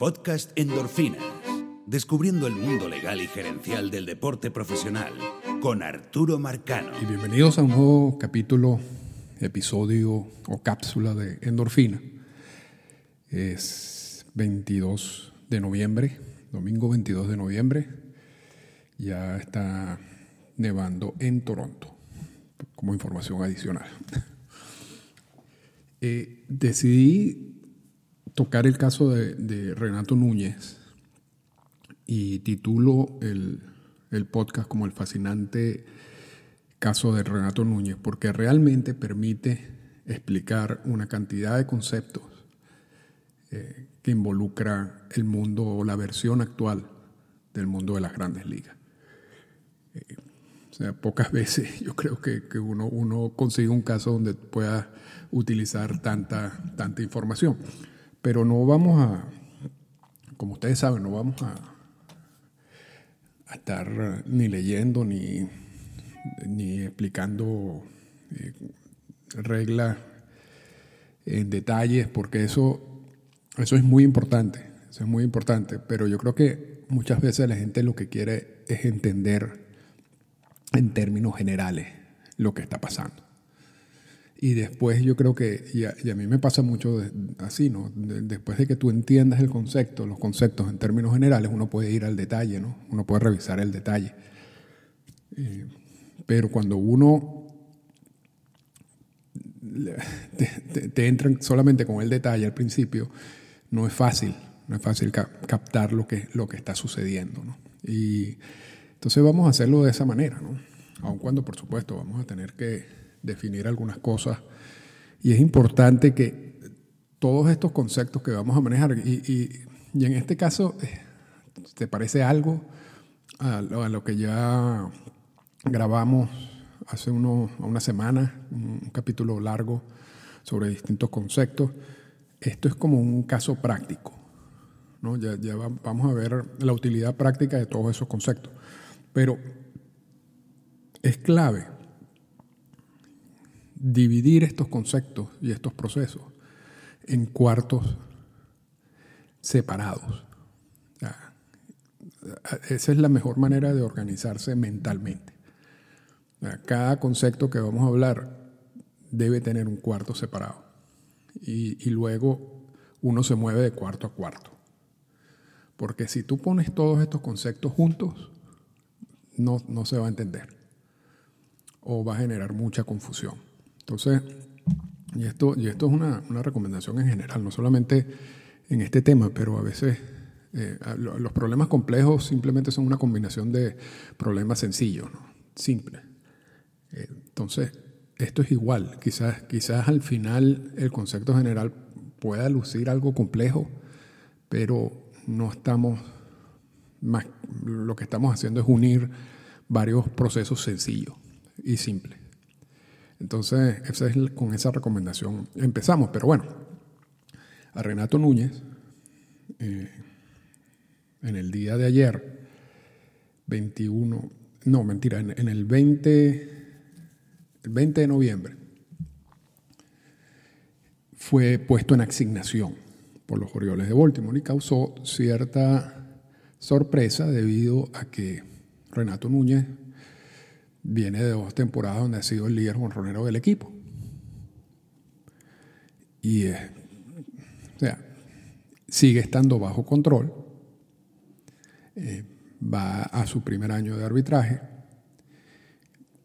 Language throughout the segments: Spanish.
podcast Endorfinas, descubriendo el mundo legal y gerencial del deporte profesional, con Arturo Marcano. Y bienvenidos a un nuevo capítulo, episodio o cápsula de Endorfina. Es 22 de noviembre, domingo 22 de noviembre. Ya está nevando en Toronto, como información adicional. Eh, decidí tocar el caso de, Renato Núñez y titulo el, el podcast como el fascinante caso de Renato Núñez, porque realmente permite explicar una cantidad de conceptos eh, que involucra el mundo o la versión actual del mundo de las grandes ligas. Eh, o sea, pocas veces yo creo que, que, uno, uno consigue un caso donde pueda utilizar tanta, tanta información. Pero no vamos a, como ustedes saben, no vamos a, estar ni leyendo ni, ni explicando eh, reglas en detalles, porque eso, eso es muy importante, eso es muy importante, pero yo creo que muchas veces la gente lo que quiere es entender en términos generales lo que está pasando. Y después yo creo que, y a, mí me pasa mucho así, ¿no? después de que tú entiendas el concepto, los conceptos en términos generales, uno puede ir al detalle, ¿no? Uno puede revisar el detalle. Eh, pero cuando uno te, te, entra solamente con el detalle al principio, no es fácil, no es fácil captar lo que, lo que está sucediendo, ¿no? Y entonces vamos a hacerlo de esa manera, ¿no? Aun cuando, por supuesto, vamos a tener que definir algunas cosas. Y es importante que todos estos conceptos que vamos a manejar, y, en este caso, eh, ¿te parece algo a, lo que ya grabamos hace uno, una semana, un capítulo largo sobre distintos conceptos? Esto es como un caso práctico. ¿no? Ya, ya vamos a ver la utilidad práctica de todos esos conceptos. Pero es clave dividir estos conceptos y estos procesos en cuartos separados. esa es la mejor manera de organizarse mentalmente. Cada concepto que vamos a hablar debe tener un cuarto separado y, luego uno se mueve de cuarto a cuarto. Porque si tú pones todos estos conceptos juntos, no, no se va a entender o va a generar mucha confusión. Entonces, y esto, y esto es una, recomendación en general, no solamente en este tema, pero a veces eh, los problemas complejos simplemente son una combinación de problemas sencillos, ¿no? simples. Entonces, esto es igual. Quizás, quizás al final el concepto general pueda lucir algo complejo, pero no estamos más, lo que estamos haciendo es unir varios procesos sencillos y simples. Entonces, con esa recomendación empezamos. Pero bueno, a Renato Núñez, eh, en el día de ayer, 21, no, mentira, en, el 20, el 20 de noviembre, fue puesto en asignación por los Orioles de Baltimore y causó cierta sorpresa debido a que Renato Núñez viene de dos temporadas donde ha sido el líder jonronero del equipo. Y o sea, sigue estando bajo control. Eh, va a su primer año de arbitraje.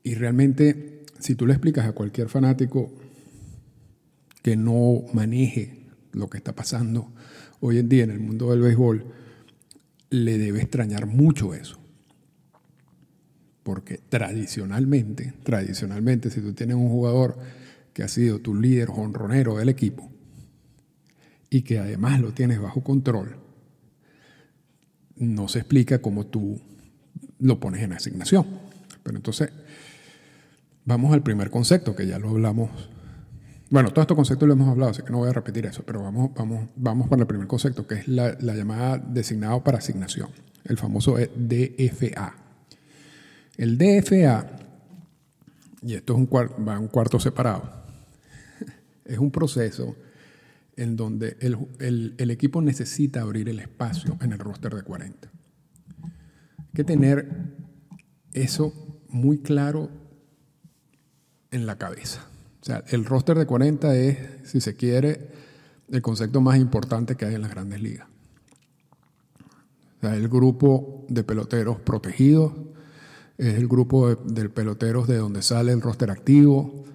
Y realmente, si tú le explicas a cualquier fanático que no maneje lo que está pasando hoy en día en el mundo del béisbol, le debe extrañar mucho eso porque tradicionalmente, tradicionalmente, si tú tienes un jugador que ha sido tu líder honronero del equipo y que además lo tienes bajo control, no se explica cómo tú lo pones en asignación. Pero entonces, vamos al primer concepto, que ya lo hablamos. Bueno, todos estos conceptos lo hemos hablado, así que no voy a repetir eso, pero vamos, vamos, vamos para el primer concepto, que es la llamada designado para asignación, el famoso DFA. El DFA, y esto es un, va un cuarto separado, es un proceso en donde el, equipo necesita abrir el espacio en el roster de 40. Hay que tener eso muy claro en la cabeza. O sea, el roster de 40 es, si se quiere, el concepto más importante que hay en las grandes ligas. O sea, el grupo de peloteros protegidos, es el grupo de, peloteros de donde sale el roster activo.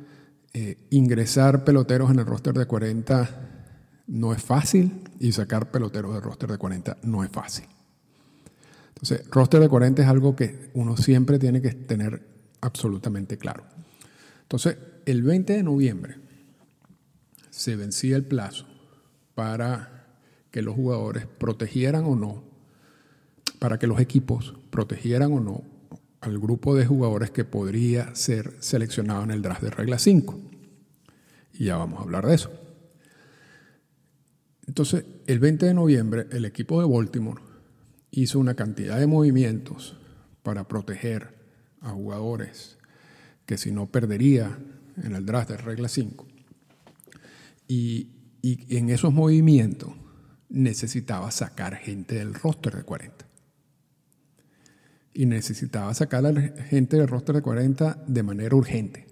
Eh, ingresar peloteros en el roster de 40 no es fácil y sacar peloteros del roster de 40 no es fácil. Entonces, roster de 40 es algo que uno siempre tiene que tener absolutamente claro. Entonces, el 20 de noviembre se vencía el plazo para que los jugadores protegieran o no, para que los equipos protegieran o no al grupo de jugadores que podría ser seleccionado en el draft de regla 5. Y ya vamos a hablar de eso. Entonces, el 20 de noviembre, el equipo de Baltimore hizo una cantidad de movimientos para proteger a jugadores que si no perdería en el draft de regla 5. Y, y en esos movimientos necesitaba sacar gente del roster de 40. Y necesitaba sacar a la gente del roster de 40 de manera urgente.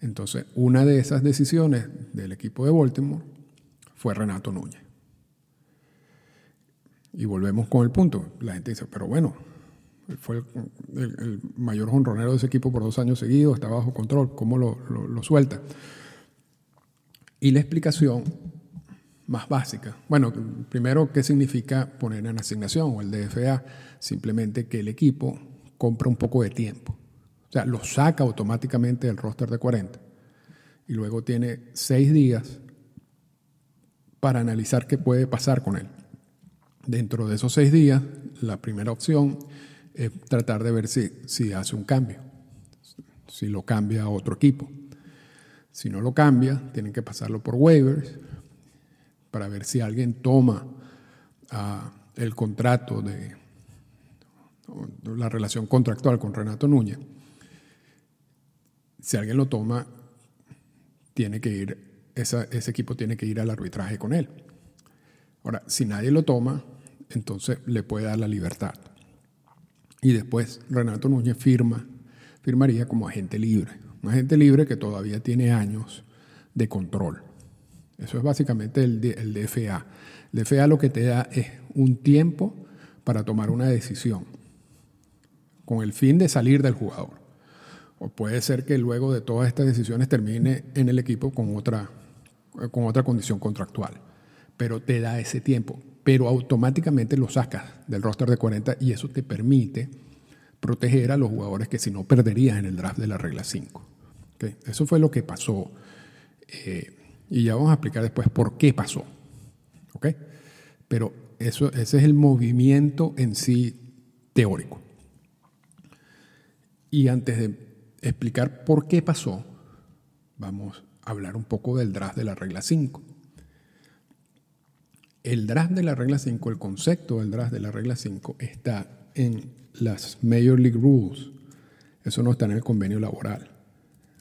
Entonces, una de esas decisiones del equipo de Baltimore fue Renato Núñez. Y volvemos con el punto. La gente dice, pero bueno, fue el, mayor honronero de ese equipo por dos años seguidos, está bajo control, ¿cómo lo, lo suelta? Y la explicación más básica, bueno, primero, ¿qué significa poner en asignación o el DFA? Simplemente que el equipo compra un poco de tiempo. O sea, lo saca automáticamente del roster de 40 y luego tiene seis días para analizar qué puede pasar con él. Dentro de esos seis días, la primera opción es tratar de ver si, si hace un cambio, si lo cambia a otro equipo. Si no lo cambia, tienen que pasarlo por waivers para ver si alguien toma ah, el contrato de la relación contractual con Renato Núñez. Si alguien lo toma, tiene que ir ese equipo tiene que ir al arbitraje con él. Ahora, si nadie lo toma, entonces le puede dar la libertad. Y después Renato Núñez firma, firmaría como agente libre. Un agente libre que todavía tiene años de control. Eso es básicamente el, DFA. El DFA lo que te da es un tiempo para tomar una decisión con el fin de salir del jugador. O puede ser que luego de todas estas decisiones termine en el equipo con otra con otra condición contractual, pero te da ese tiempo, pero automáticamente lo sacas del roster de 40 y eso te permite proteger a los jugadores que si no perderías en el draft de la regla 5. Eso fue lo que pasó eh, y ya vamos a explicar después por qué pasó. Pero eso, ese es el movimiento en sí teórico. Y antes de explicar por qué pasó, vamos hablar un poco del draft de la regla 5. El draft de la regla 5, el concepto del draft de la regla 5 está en las Major League Rules. Eso no está en el convenio laboral.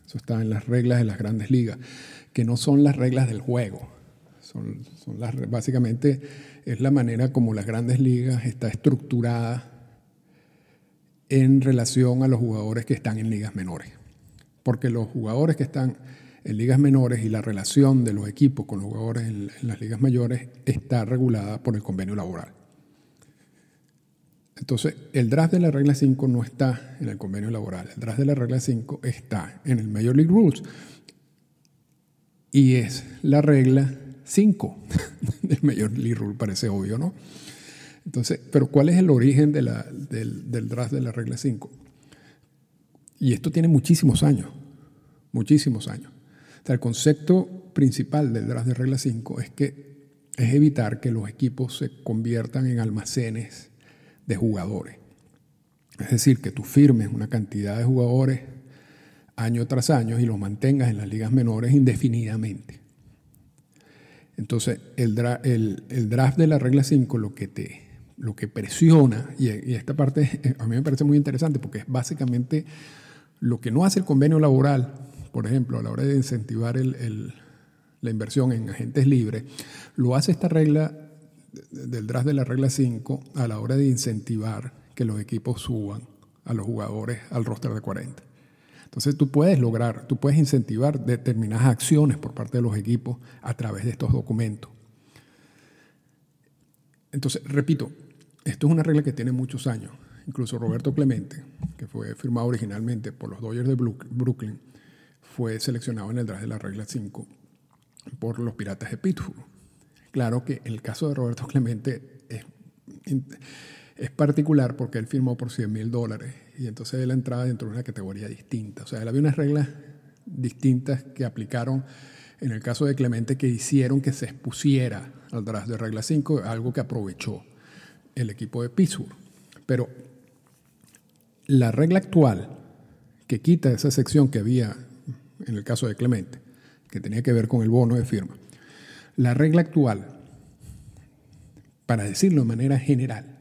Eso está en las reglas de las grandes ligas, que no son las reglas del juego. Son, son las, básicamente es la manera como las grandes ligas está estructurada en relación a los jugadores que están en ligas menores. Porque los jugadores que están en ligas menores y la relación de los equipos con los jugadores en, las ligas mayores está regulada por el convenio laboral. Entonces, el draft de la regla 5 no está en el convenio laboral. El draft de la regla 5 está en el Major League Rules. Y es la regla 5 del Major League Rule, parece obvio, ¿no? Entonces, pero ¿cuál es el origen del, del draft de la regla 5? Y esto tiene muchísimos años, muchísimos años el concepto principal del draft de regla 5 es que es evitar que los equipos se conviertan en almacenes de jugadores. Es decir, que tú firmes una cantidad de jugadores año tras año y los mantengas en las ligas menores indefinidamente. Entonces, el, draft de la regla 5 lo que te lo que presiona, y, esta parte a mí me parece muy interesante porque es básicamente lo que no hace el convenio laboral por ejemplo, a la hora de incentivar la inversión en agentes libres, lo hace esta regla del draft de la regla 5 a la hora de incentivar que los equipos suban a los jugadores al roster de 40. Entonces tú puedes lograr, tú puedes incentivar determinadas acciones por parte de los equipos a través de estos documentos. Entonces, repito, esto es una regla que tiene muchos años. Incluso Roberto Clemente, que fue firmado originalmente por los Dodgers de Brooklyn, fue seleccionado en el draft de la regla 5 por los Piratas de Pittsburgh. Claro que el caso de Roberto Clemente es, particular porque él firmó por 100 mil dólares y entonces él entraba dentro de una categoría distinta. O sea, él había unas reglas distintas que aplicaron en el caso de Clemente que hicieron que se expusiera al draft de regla 5, algo que aprovechó el equipo de Pittsburgh. Pero la regla actual que quita esa sección que había en el caso de Clemente, que tenía que ver con el bono de firma, la regla actual, para decirlo de manera general,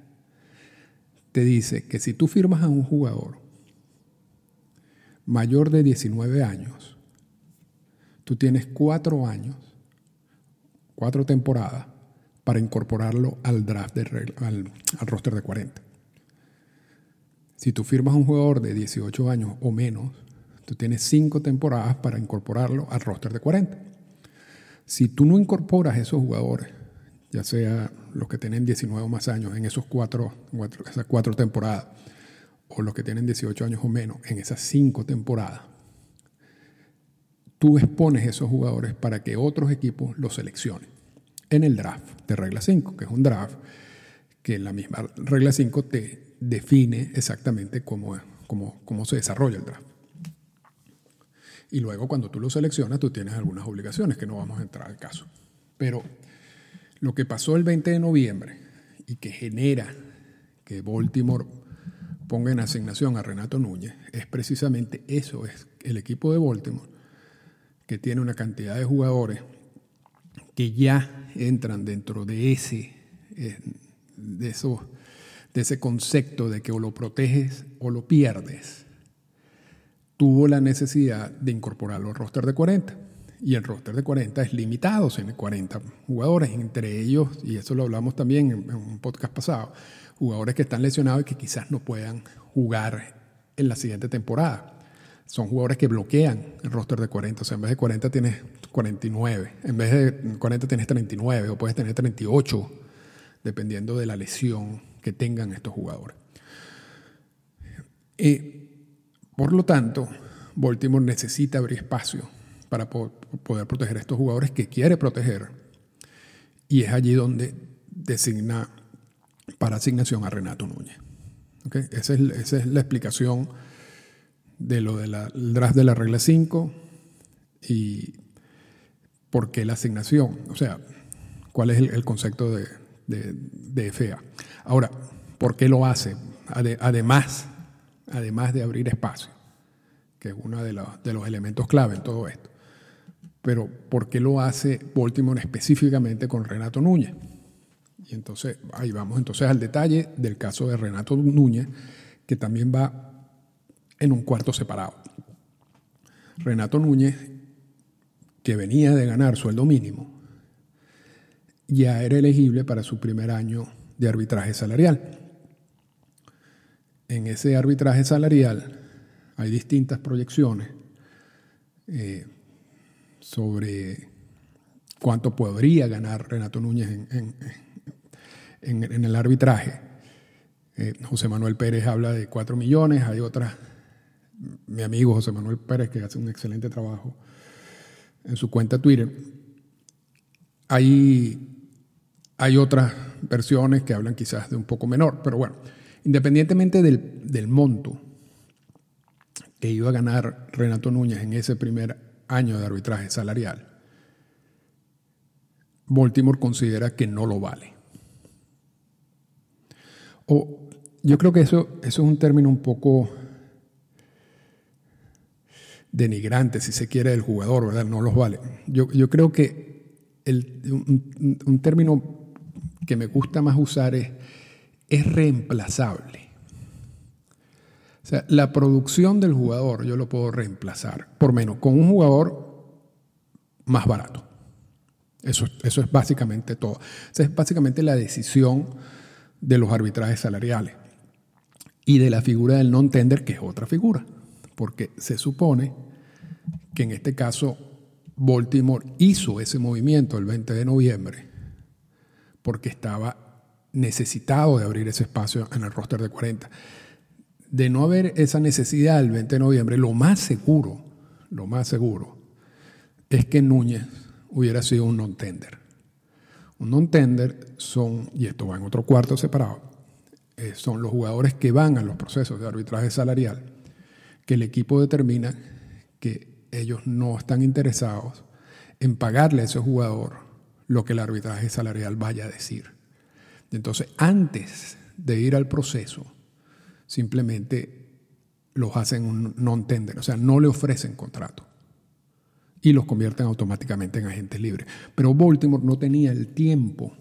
te dice que si tú firmas a un jugador mayor de 19 años, tú tienes cuatro años, cuatro temporadas para incorporarlo al draft al, al roster de 40. Si tú firmas a un jugador de 18 años o menos, tú tienes cinco temporadas para incorporarlo al roster de 40. Si tú no incorporas esos jugadores ya sea los que tienen 19 o más años en esos cuatro, esas cuatro temporadas, o los que tienen 18 años o menos en esas cinco temporadas, tú expones esos jugadores para que otros equipos los seleccionen en el draft de regla 5, que es un draft que la misma regla 5 te define exactamente cómo, cómo, cómo se desarrolla el draft. Y luego cuando tú lo seleccionas, tú tienes algunas obligaciones que no vamos a entrar al caso. Pero lo que pasó el 20 de noviembre y que genera que Baltimore ponga en asignación a Renato Núñez es precisamente eso, es el equipo de Baltimore que tiene una cantidad de jugadores que ya entran dentro de ese, eh, de, eso, de ese concepto de que o lo proteges o lo pierdes, tuvo la necesidad de incorporarlo al roster de 40 y el roster de 40 es limitado, son 40 jugadores, entre ellos, y eso lo hablamos también en, un podcast pasado, jugadores que están lesionados y que quizás no puedan jugar en la siguiente temporada. Son jugadores que bloquean el roster de 40, o sea, en vez de 40 tienes 49, en vez de 40 tienes 39 o puedes tener 38, dependiendo de la lesión que tengan estos jugadores. Y, por lo tanto, Baltimore necesita abrir espacio para poder proteger a estos jugadores que quiere proteger. Y es allí donde designa para asignación a Renato Núñez. Esa, es, la explicación de lo del draft de la regla 5 y por qué la asignación. O sea, cuál es el, concepto de, de, FA. Ahora, ¿por qué lo hace? Además, además de abrir espacio, que es uno de los elementos clave en todo esto pero ¿por qué lo hace Baltimore específicamente con Renato Núñez? Y entonces ahí vamos entonces al detalle del caso de Renato Núñez, que también va en un cuarto separado. Renato Núñez, que venía de ganar sueldo mínimo, ya era elegible para su primer año de arbitraje salarial. En ese arbitraje salarial hay distintas proyecciones. Eh, sobre cuánto podría ganar Renato Núñez en, en, el arbitraje. Eh, José Manuel Pérez habla de 4 millones, hay otra, mi amigo José Manuel Pérez, que hace un excelente trabajo en su cuenta Twitter. Hay, hay otras versiones que hablan quizás de un poco menor, pero bueno, independientemente del, del monto que iba a ganar Renato Núñez en ese primer año de arbitraje salarial, Baltimore considera que no lo vale. O yo creo que eso, eso es un término un poco denigrante, si se quiere, del jugador, ¿verdad? No los vale. Yo, yo creo que el, un, un, término que me gusta más usar es, es reemplazable. O sea, la producción del jugador yo lo puedo reemplazar, por menos, con un jugador más barato. Eso, eso es básicamente todo. Esa es básicamente la decisión de los arbitrajes salariales y de la figura del non-tender, que es otra figura, porque se supone que en este caso Baltimore hizo ese movimiento el 20 de noviembre porque estaba necesitado de abrir ese espacio en el roster de 40. De no haber esa necesidad el 20 de noviembre, lo más seguro, lo más seguro, es que Núñez hubiera sido un non-tender. Un non-tender son, y esto va en otro cuarto separado, eh, son los jugadores que van a los procesos de arbitraje salarial, que el equipo determina que ellos no están interesados en pagarle a ese jugador lo que el arbitraje salarial vaya a decir. Entonces, antes de ir al proceso, simplemente los hacen un non-tender, o sea, no le ofrecen contrato y los convierten automáticamente en agentes libres. Pero Baltimore no tenía el tiempo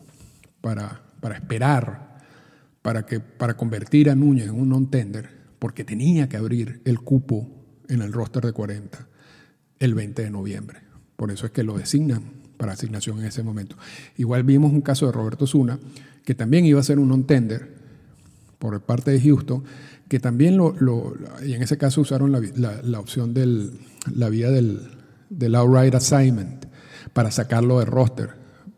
para, para esperar, para, que, para convertir a Núñez en un non-tender, porque tenía que abrir el cupo en el roster de 40 el 20 de noviembre. Por eso es que lo designan para asignación en ese momento. Igual vimos un caso de Roberto Zuna, que también iba a ser un non-tender por parte de Houston, que también lo, y en ese caso usaron la, opción de la vía del, del outright assignment para sacarlo de roster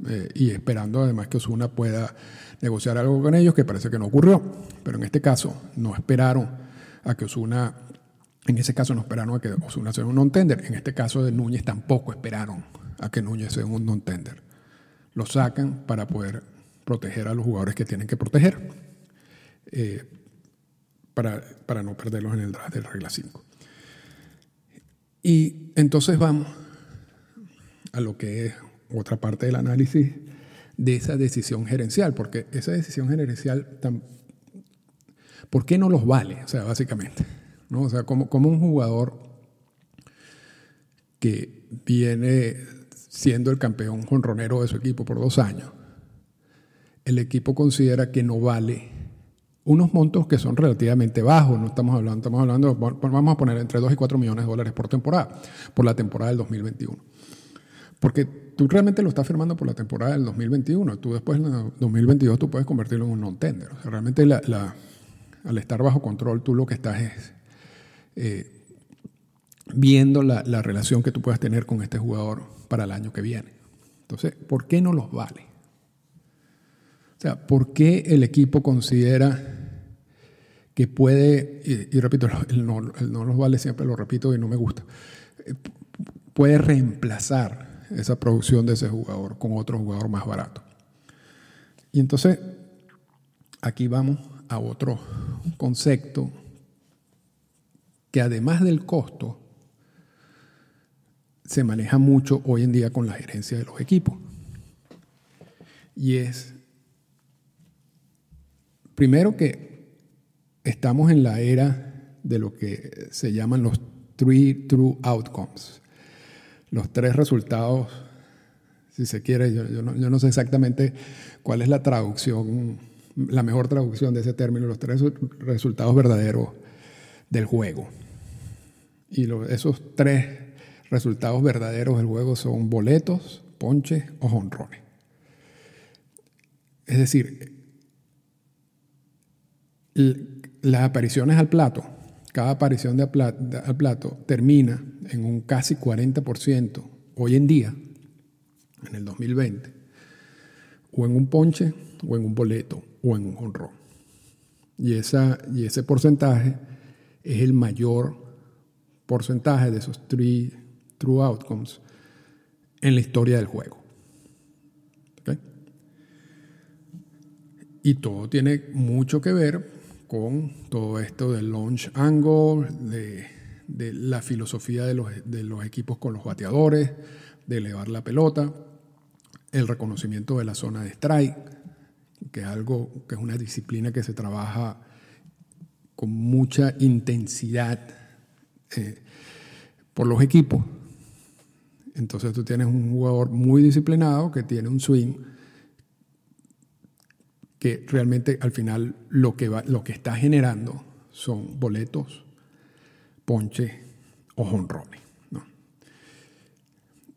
eh, y esperando además que Osuna pueda negociar algo con ellos, que parece que no ocurrió. Pero en este caso no esperaron a que Osuna en ese caso no esperaron a que Osuna sea un non-tender. En este caso de Núñez tampoco esperaron a que Núñez sea un non-tender. Lo sacan para poder proteger a los jugadores que tienen que proteger, eh, para, para, no perderlos en el draft de regla 5. Y entonces vamos a lo que es otra parte del análisis de esa decisión gerencial, porque esa decisión gerencial, ¿por qué no los vale? O sea, básicamente. ¿no? O sea, como, como un jugador que viene siendo el campeón jonronero de su equipo por dos años, el equipo considera que no vale unos montos que son relativamente bajos, no estamos hablando, estamos hablando, vamos a poner entre 2 y 4 millones de dólares por temporada, por la temporada del 2021. Porque tú realmente lo estás firmando por la temporada del 2021, tú después en el 2022 tú puedes convertirlo en un non-tender. O sea, realmente al estar bajo control tú lo que estás es eh, viendo la, relación que tú puedas tener con este jugador para el año que viene. Entonces, ¿por qué no los vale? O sea, ¿por qué el equipo considera que puede, y, repito, el no, no, los vale siempre lo repito y no me gusta, puede reemplazar esa producción de ese jugador con otro jugador más barato? Y entonces, aquí vamos a otro concepto que además del costo, se maneja mucho hoy en día con la gerencia de los equipos. Y es, primero que estamos en la era de lo que se llaman los three true outcomes, los tres resultados, si se quiere, yo, no, sé exactamente cuál es la traducción, la mejor traducción de ese término, los tres resultados verdaderos del juego. Y esos tres resultados verdaderos del juego son boletos, ponches o jonrones. Es decir, las apariciones al plato, cada aparición de al plato termina en un casi 40% hoy en día, en el 2020, o en un ponche, o en un boleto, o en un jonrón. Y, esa, y ese porcentaje es el mayor porcentaje de esos three true outcomes en la historia del juego. Y todo tiene mucho que ver con todo esto del launch angle, de, la filosofía de los, equipos con los bateadores, de elevar la pelota, el reconocimiento de la zona de strike, que es algo que es una disciplina que se trabaja con mucha intensidad eh, por los equipos. Entonces tú tienes un jugador muy disciplinado que tiene un swing que realmente al final lo que, va, lo que está generando son boletos, ponche o jonrones.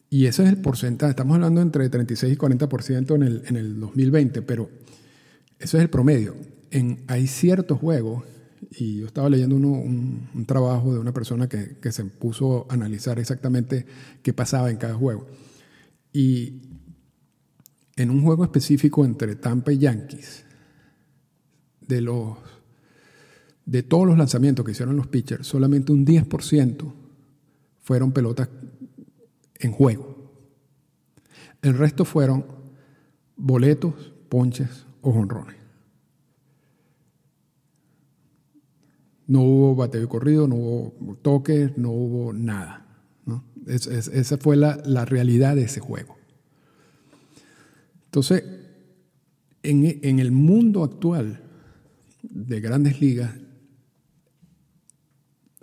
Y ese es el porcentaje. Estamos hablando entre 36 y 40% en el, en el 2020, pero ese es el promedio. En, hay ciertos juegos, y yo estaba leyendo uno, un, un, trabajo de una persona que, que se puso a analizar exactamente qué pasaba en cada juego. Y en un juego específico entre Tampa y Yankees, de, los, de todos los lanzamientos que hicieron los pitchers, solamente un 10% fueron pelotas en juego. El resto fueron boletos, ponches o jonrones. No hubo bateo y corrido, no hubo toques, no hubo nada. esa fue la, la realidad de ese juego. Entonces, en, el mundo actual de grandes ligas,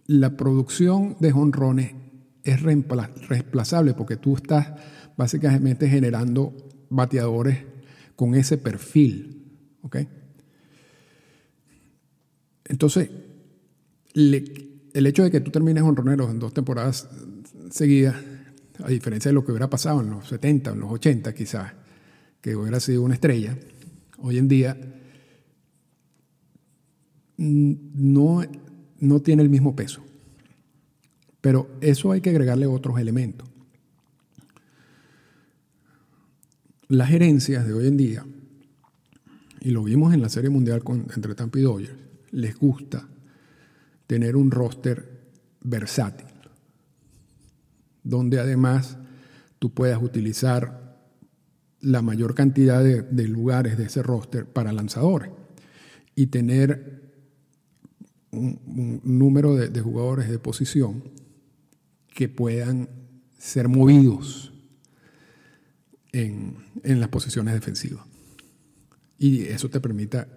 la producción de jonrones es reemplazable porque tú estás básicamente generando bateadores con ese perfil. ¿ok? Entonces, el hecho de que tú termines honroneros en dos temporadas seguidas, a diferencia de lo que hubiera pasado en los 70, en los 80 quizás, que hubiera sido una estrella, hoy en día no, no tiene el mismo peso. Pero eso hay que agregarle otros elementos. Las gerencias de hoy en día, y lo vimos en la Serie Mundial con, entre Tampa y Dodgers, les gusta tener un roster versátil, donde además tú puedas utilizar la mayor cantidad de, lugares de ese roster para lanzadores y tener un, número de, jugadores de posición que puedan ser movidos en, en las posiciones defensivas. Y eso te permita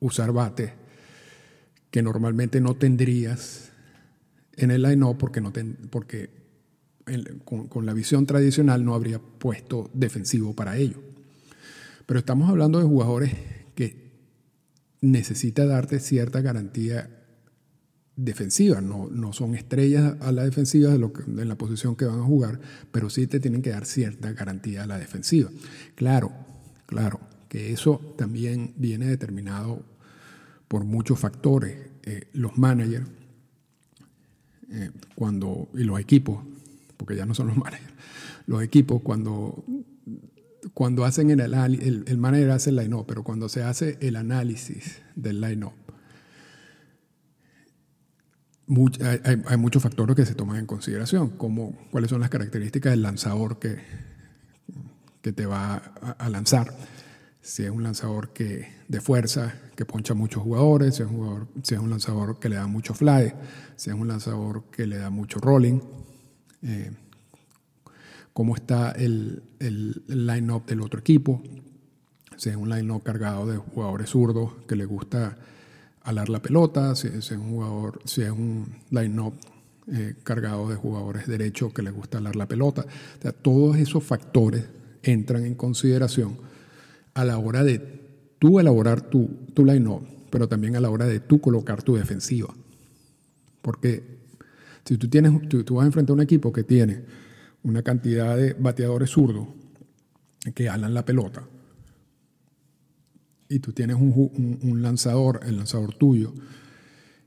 usar bates que normalmente no tendrías en el line-up porque, no porque con, la visión tradicional no habría puesto defensivo para ello. Pero estamos hablando de jugadores que necesita darte cierta garantía defensiva, no, no son estrellas a la defensiva de la posición que van a jugar, pero sí te tienen que dar cierta garantía a la defensiva. Claro, claro, que eso también viene determinado por muchos factores. Eh, los managers eh, cuando, y los equipos porque ya no son los managers. Los equipos cuando, cuando hacen el, el, el manager hace el line-up, pero cuando se hace el análisis del line-up, hay, muchos factores que se toman en consideración, como cuáles son las características del lanzador que, que te va a, lanzar. Si es un lanzador que, de fuerza, que poncha muchos jugadores, si es un lanzador que le da mucho fly, si es un lanzador que le da mucho rolling, eh, cómo está el, el, line-up del otro equipo, si es un line-up cargado de jugadores zurdos que le gusta alar la pelota, si, es un si un line-up eh, cargado de jugadores derechos que le gusta alar la pelota. todos esos factores entran en consideración a la hora de tú elaborar tu, tu line-up, pero también a la hora de tú colocar tu defensiva. Porque si tú, tienes, tú, vas a enfrentar a un equipo que tiene una cantidad de bateadores zurdos que alan la pelota, y tú tienes un, lanzador, el lanzador tuyo,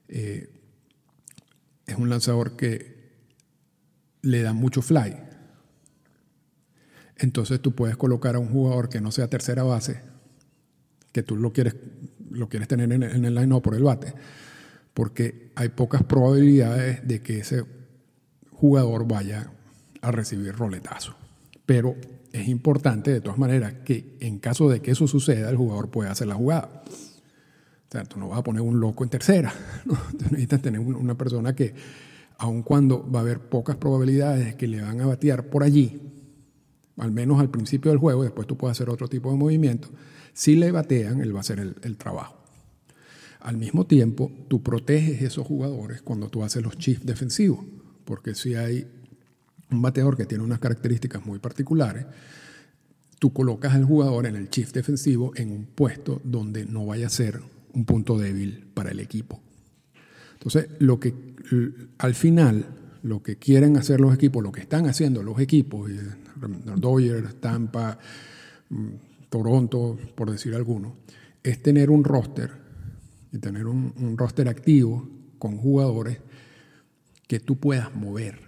eh, es un lanzador que le da mucho fly. Entonces tú puedes colocar a un jugador que no sea tercera base, que tú lo quieres, lo quieres tener en, en el line por el bate, porque hay pocas probabilidades de que ese jugador vaya a recibir roletazo. Pero es importante de todas maneras que en caso de que eso suceda, el jugador pueda hacer la jugada. O sea, tú no vas a poner un loco en tercera. ¿no? necesitas tener una persona que, aun cuando va a haber pocas probabilidades de que le van a batear por allí, al menos al principio del juego, después tú puedes hacer otro tipo de movimiento, si le batean, él va a hacer el trabajo. Al mismo tiempo, tú proteges esos jugadores cuando tú haces los chips defensivos, porque si hay un bateador que tiene unas características muy particulares, tú colocas al jugador en el chip defensivo en un puesto donde no vaya a ser un punto débil para el equipo. Entonces, lo que al final lo que quieren hacer los equipos, lo que están haciendo los equipos, Dodgers, Tampa, mm, Toronto, por decir alguno, es tener un roster y tener un, roster activo con jugadores que tú puedas mover,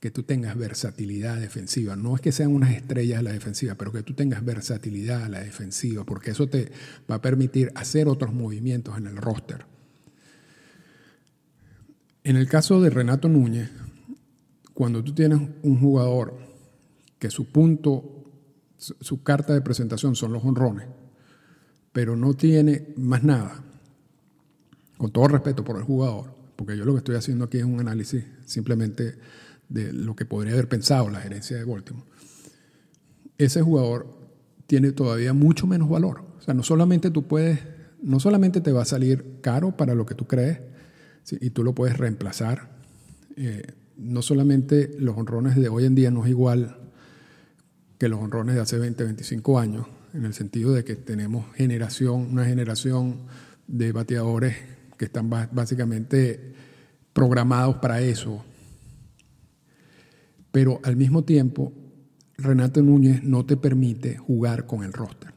que tú tengas versatilidad defensiva. No es que sean unas estrellas la defensiva, pero que tú tengas versatilidad a la defensiva, porque eso te va a permitir hacer otros movimientos en el roster. En el caso de Renato Núñez, cuando tú tienes un jugador que su punto, su carta de presentación son los honrones, pero no tiene más nada, con todo respeto por el jugador, porque yo lo que estoy haciendo aquí es un análisis simplemente de lo que podría haber pensado la gerencia de Baltimore, ese jugador tiene todavía mucho menos valor. O sea, no solamente tú puedes, no solamente te va a salir caro para lo que tú crees, y tú lo puedes reemplazar. Eh, no solamente los honrones de hoy en día no es igual que los honrones de hace 20, 25 años, en el sentido de que tenemos generación, una generación de bateadores que están básicamente programados para eso. Pero al mismo tiempo, Renato Núñez no te permite jugar con el roster.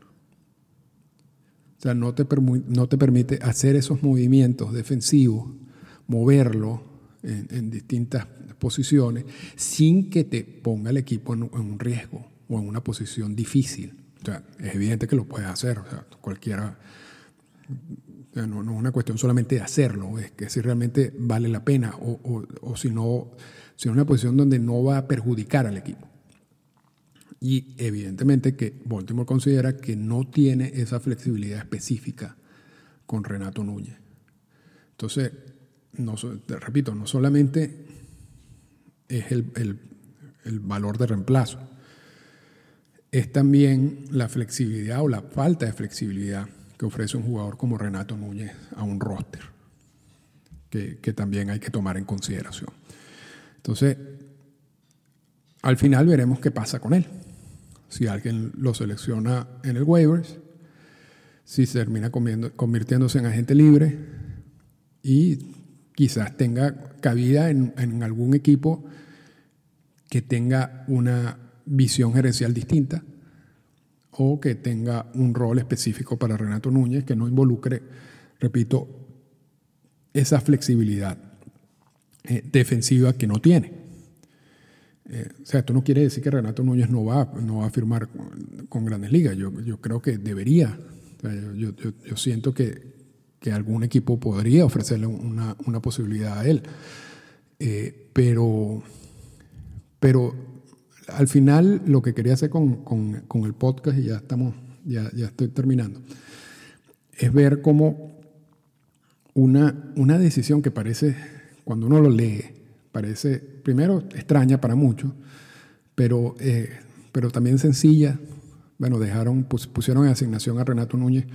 O sea, no te, no te permite hacer esos movimientos defensivos moverlo en, distintas posiciones sin que te ponga el equipo en, un riesgo o en una posición difícil. O sea, es evidente que lo puedes hacer, o sea, cualquiera. No, es una cuestión solamente de hacerlo, es que si realmente vale la pena o, o, si no, si es una posición donde no va a perjudicar al equipo. Y evidentemente que Baltimore considera que no tiene esa flexibilidad específica con Renato Núñez. Entonces, no, te repito, no solamente es el, valor de reemplazo, es también la flexibilidad o la falta de flexibilidad que ofrece un jugador como Renato Núñez a un roster, que, que, también hay que tomar en consideración. Entonces, al final veremos qué pasa con él. Si alguien lo selecciona en el waivers, si termina convirtiéndose en agente libre y quizás tenga cabida en, algún equipo que tenga una visión gerencial distinta o que tenga un rol específico para Renato Núñez que no involucre, repito, esa flexibilidad eh, defensiva que no tiene. Eh, o sea, esto no quiere decir que Renato Núñez no va, no va a firmar con, Grandes Ligas. Yo, creo que debería. yo, siento que, que algún equipo podría ofrecerle una, una posibilidad a él. Eh, pero, pero al final lo que quería hacer con, con, el podcast, y ya estamos, ya, ya, estoy terminando, es ver cómo una, una decisión que parece, cuando uno lo lee, parece primero extraña para muchos, pero, eh, pero también sencilla. Bueno, dejaron, pusieron en asignación a Renato Núñez.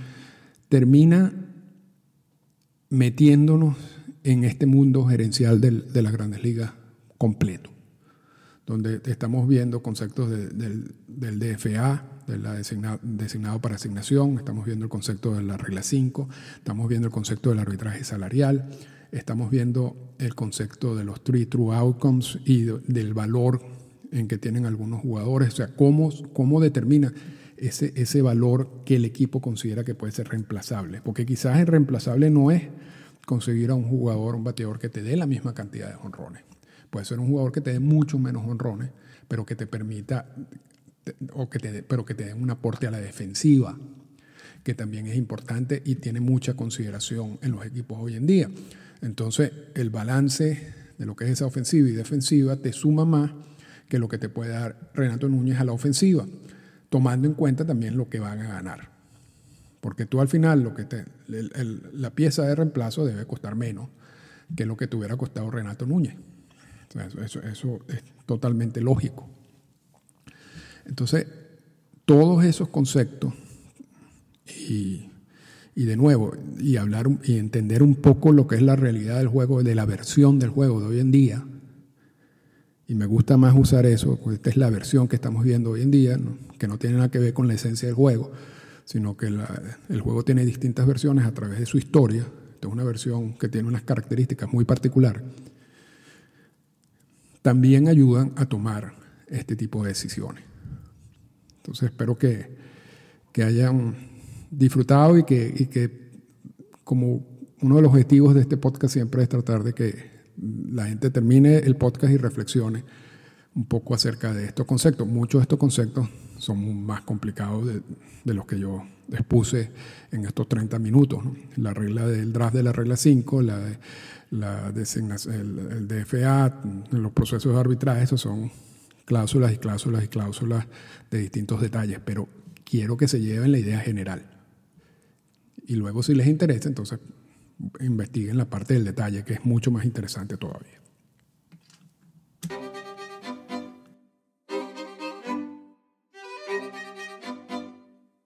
Termina metiéndonos en este mundo gerencial de las grandes ligas completo, donde estamos viendo conceptos del, DFA, de la designado, para asignación, estamos viendo el concepto de la regla 5, estamos viendo el concepto del arbitraje salarial, estamos viendo el concepto de los three true outcomes y del valor en que tienen algunos jugadores, o sea, cómo, cómo determina ese, ese valor que el equipo considera que puede ser reemplazable. Porque quizás el reemplazable no es conseguir a un jugador, un bateador que te dé la misma cantidad de honrones. Puede ser un jugador que te dé mucho menos honrones, pero que te permita, o que te pero que te dé un aporte a la defensiva, que también es importante y tiene mucha consideración en los equipos hoy en día. Entonces, el balance de lo que es esa ofensiva y defensiva te suma más que lo que te puede dar Renato Núñez a la ofensiva tomando en cuenta también lo que van a ganar. Porque tú al final, lo que te, la pieza de reemplazo debe costar menos que lo que te hubiera costado Renato Núñez. Eso, es totalmente lógico. Entonces, todos esos conceptos y, y, de nuevo, y hablar y entender un poco lo que es la realidad del juego, de la versión del juego de hoy en día, y me gusta más usar eso, porque esta es la versión que estamos viendo hoy en día, que no tiene nada que ver con la esencia del juego, sino que el juego tiene distintas versiones a través de su historia. Esta es una versión que tiene unas características muy particulares. También ayudan a tomar este tipo de decisiones. Entonces espero que, que hayan disfrutado y que, y que como uno de los objetivos de este podcast siempre es tratar de que la gente termine el podcast y reflexione un poco acerca de estos conceptos. Muchos de estos conceptos son más complicados de, los que yo expuse en estos 30 minutos. La regla del draft de la regla 5, la, de, la el, el, DFA, los procesos de arbitraje, esos son cláusulas y cláusulas y cláusulas de distintos detalles, pero quiero que se lleven la idea general. Y luego si les interesa, entonces investiguen la parte del detalle, que es mucho más interesante todavía.